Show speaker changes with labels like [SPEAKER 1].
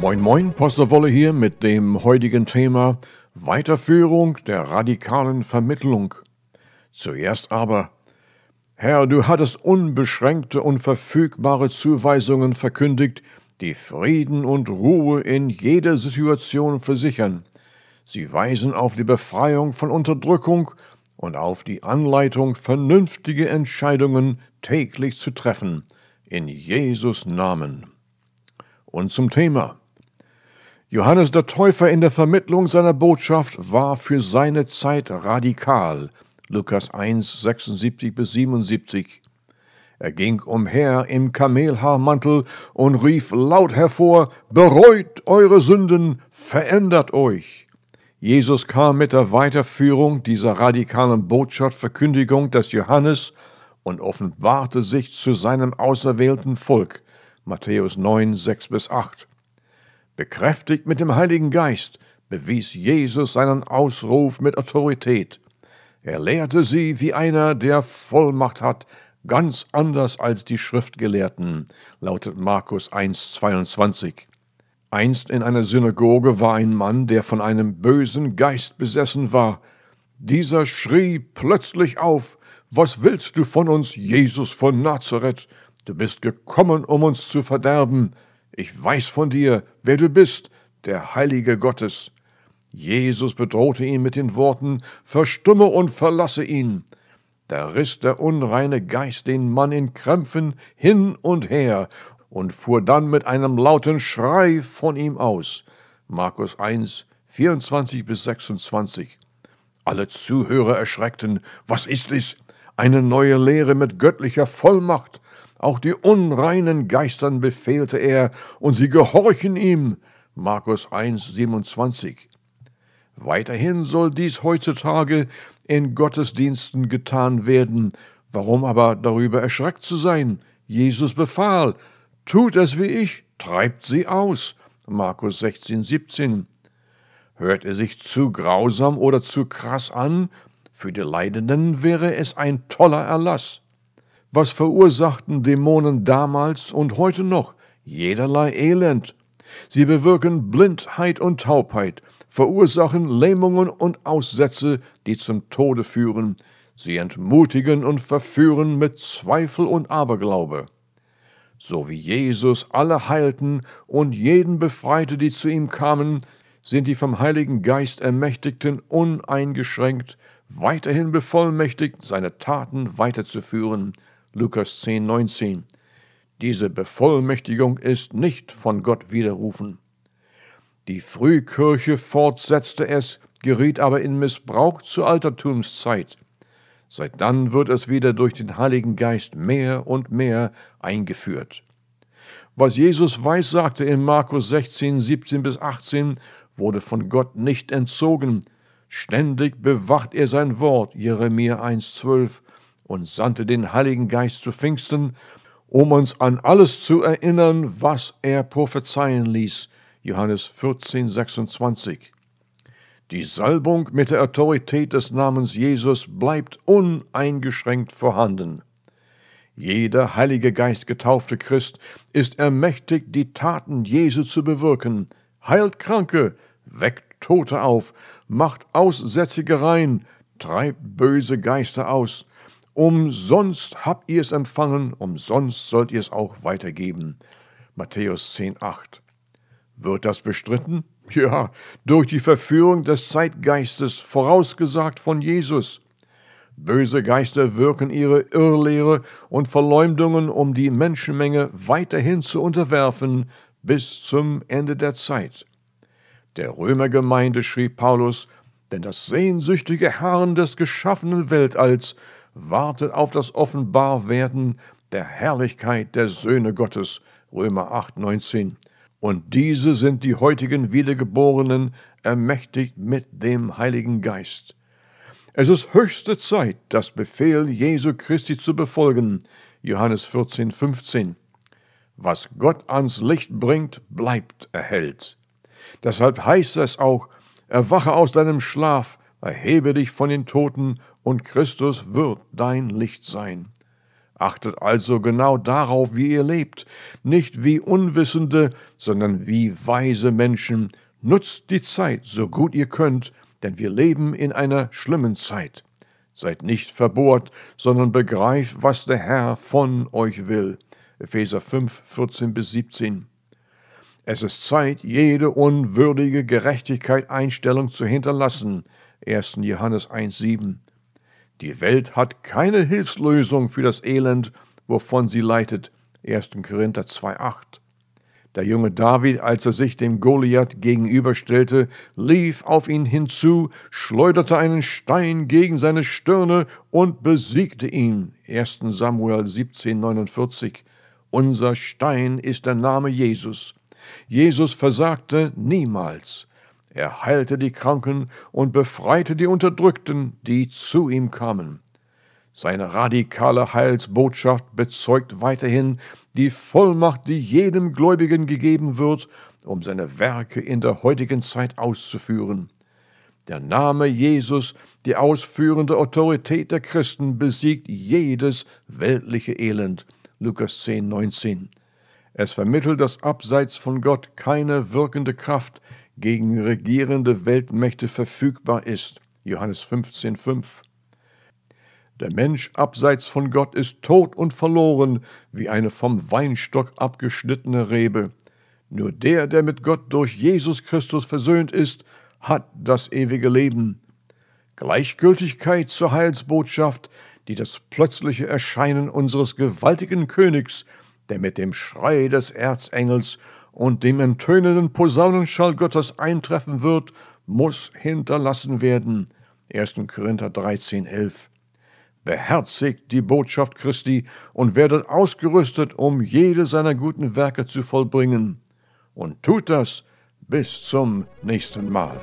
[SPEAKER 1] Moin Moin, Pastor Wolle hier mit dem heutigen Thema Weiterführung der radikalen Vermittlung. Zuerst aber, Herr, du hattest unbeschränkte und verfügbare Zuweisungen verkündigt, die Frieden und Ruhe in jeder Situation versichern. Sie weisen auf die Befreiung von Unterdrückung und auf die Anleitung, vernünftige Entscheidungen täglich zu treffen. In Jesus Namen. Und zum Thema. Johannes der Täufer in der Vermittlung seiner Botschaft war für seine Zeit radikal. Lukas 1, 76 bis 77. Er ging umher im Kamelhaarmantel und rief laut hervor, Bereut eure Sünden, verändert euch. Jesus kam mit der Weiterführung dieser radikalen Botschaftsverkündigung des Johannes und offenbarte sich zu seinem auserwählten Volk. Matthäus 9, 6 bis 8. Bekräftigt mit dem Heiligen Geist bewies Jesus seinen Ausruf mit Autorität. Er lehrte sie wie einer, der Vollmacht hat, ganz anders als die Schriftgelehrten, lautet Markus 1, 22. Einst in einer Synagoge war ein Mann, der von einem bösen Geist besessen war. Dieser schrie plötzlich auf, Was willst du von uns, Jesus von Nazareth? Du bist gekommen, um uns zu verderben. Ich weiß von dir, wer du bist, der Heilige Gottes. Jesus bedrohte ihn mit den Worten, Verstumme und verlasse ihn. Da riss der unreine Geist den Mann in Krämpfen hin und her und fuhr dann mit einem lauten Schrei von ihm aus. Markus 1, 24 bis 26. Alle Zuhörer erschreckten. Was ist es? Eine neue Lehre mit göttlicher Vollmacht. Auch die unreinen Geistern befehlte er, und sie gehorchen ihm. Markus 1, 27. Weiterhin soll dies heutzutage in Gottesdiensten getan werden. Warum aber darüber erschreckt zu sein? Jesus befahl, tut es wie ich, treibt sie aus. Markus 16, 17. Hört er sich zu grausam oder zu krass an? Für die Leidenden wäre es ein toller Erlass. Was verursachten Dämonen damals und heute noch? Jederlei Elend. Sie bewirken Blindheit und Taubheit, verursachen Lähmungen und Aussätze, die zum Tode führen. Sie entmutigen und verführen mit Zweifel und Aberglaube. So wie Jesus alle heilten und jeden befreite, die zu ihm kamen, sind die vom Heiligen Geist Ermächtigten uneingeschränkt weiterhin bevollmächtigt, seine Taten weiterzuführen, Lukas 10, 19. Diese Bevollmächtigung ist nicht von Gott widerrufen. Die Frühkirche fortsetzte es, geriet aber in Missbrauch zur Altertumszeit. Seit dann wird es wieder durch den Heiligen Geist mehr und mehr eingeführt. Was Jesus weissagte in Markus 16, 17 bis 18, wurde von Gott nicht entzogen. Ständig bewacht er sein Wort, Jeremia 1, 12, und sandte den Heiligen Geist zu Pfingsten, um uns an alles zu erinnern, was er prophezeien ließ. Johannes 14, 26. Die Salbung mit der Autorität des Namens Jesus bleibt uneingeschränkt vorhanden. Jeder Heilige Geist getaufte Christ ist ermächtigt, die Taten Jesu zu bewirken, heilt Kranke, weckt Tote auf, macht Aussätzige rein, treibt böse Geister aus, Umsonst habt ihr es empfangen, umsonst sollt ihr es auch weitergeben. Matthäus 10,8. Wird das bestritten? Ja, durch die Verführung des Zeitgeistes, vorausgesagt von Jesus. Böse Geister wirken ihre Irrlehre und Verleumdungen, um die Menschenmenge weiterhin zu unterwerfen bis zum Ende der Zeit. Der Römergemeinde schrieb Paulus, denn das sehnsüchtige Herrn des geschaffenen Weltalls wartet auf das Offenbarwerden der Herrlichkeit der Söhne Gottes, Römer 8, 19. Und diese sind die heutigen Wiedergeborenen, ermächtigt mit dem Heiligen Geist. Es ist höchste Zeit, das Befehl Jesu Christi zu befolgen, Johannes 14, 15. Was Gott ans Licht bringt, bleibt erhellt. Deshalb heißt es auch, erwache aus deinem Schlaf, erhebe dich von den Toten und Christus wird dein Licht sein. Achtet also genau darauf, wie ihr lebt, nicht wie Unwissende, sondern wie weise Menschen. Nutzt die Zeit so gut ihr könnt, denn wir leben in einer schlimmen Zeit. Seid nicht verbohrt, sondern begreift, was der Herr von euch will. Epheser 5, 14 bis 17. Es ist Zeit, jede unwürdige Gerechtigkeit Einstellung zu hinterlassen. 1. Johannes 1, 7. Die Welt hat keine Hilfslösung für das Elend, wovon sie leitet. 1. Korinther 2,8. Der junge David, als er sich dem Goliath gegenüberstellte, lief auf ihn hinzu, schleuderte einen Stein gegen seine Stirne und besiegte ihn. 1. Samuel 17,49. Unser Stein ist der Name Jesus. Jesus versagte niemals. Er heilte die Kranken und befreite die Unterdrückten, die zu ihm kamen. Seine radikale Heilsbotschaft bezeugt weiterhin die Vollmacht, die jedem Gläubigen gegeben wird, um seine Werke in der heutigen Zeit auszuführen. Der Name Jesus, die ausführende Autorität der Christen, besiegt jedes weltliche Elend. Lukas 10, 19. Es vermittelt, dass abseits von Gott keine wirkende Kraft, gegen regierende Weltmächte verfügbar ist. Johannes 15, 5. Der Mensch abseits von Gott ist tot und verloren, wie eine vom Weinstock abgeschnittene Rebe. Nur der, der mit Gott durch Jesus Christus versöhnt ist, hat das ewige Leben. Gleichgültigkeit zur Heilsbotschaft, die das plötzliche Erscheinen unseres gewaltigen Königs, der mit dem Schrei des Erzengels und dem enttönenden Posaunenschall Gottes eintreffen wird, muss hinterlassen werden. 1. Korinther 13, 11. Beherzigt die Botschaft Christi und werdet ausgerüstet, um jede seiner guten Werke zu vollbringen. Und tut das bis zum nächsten Mal.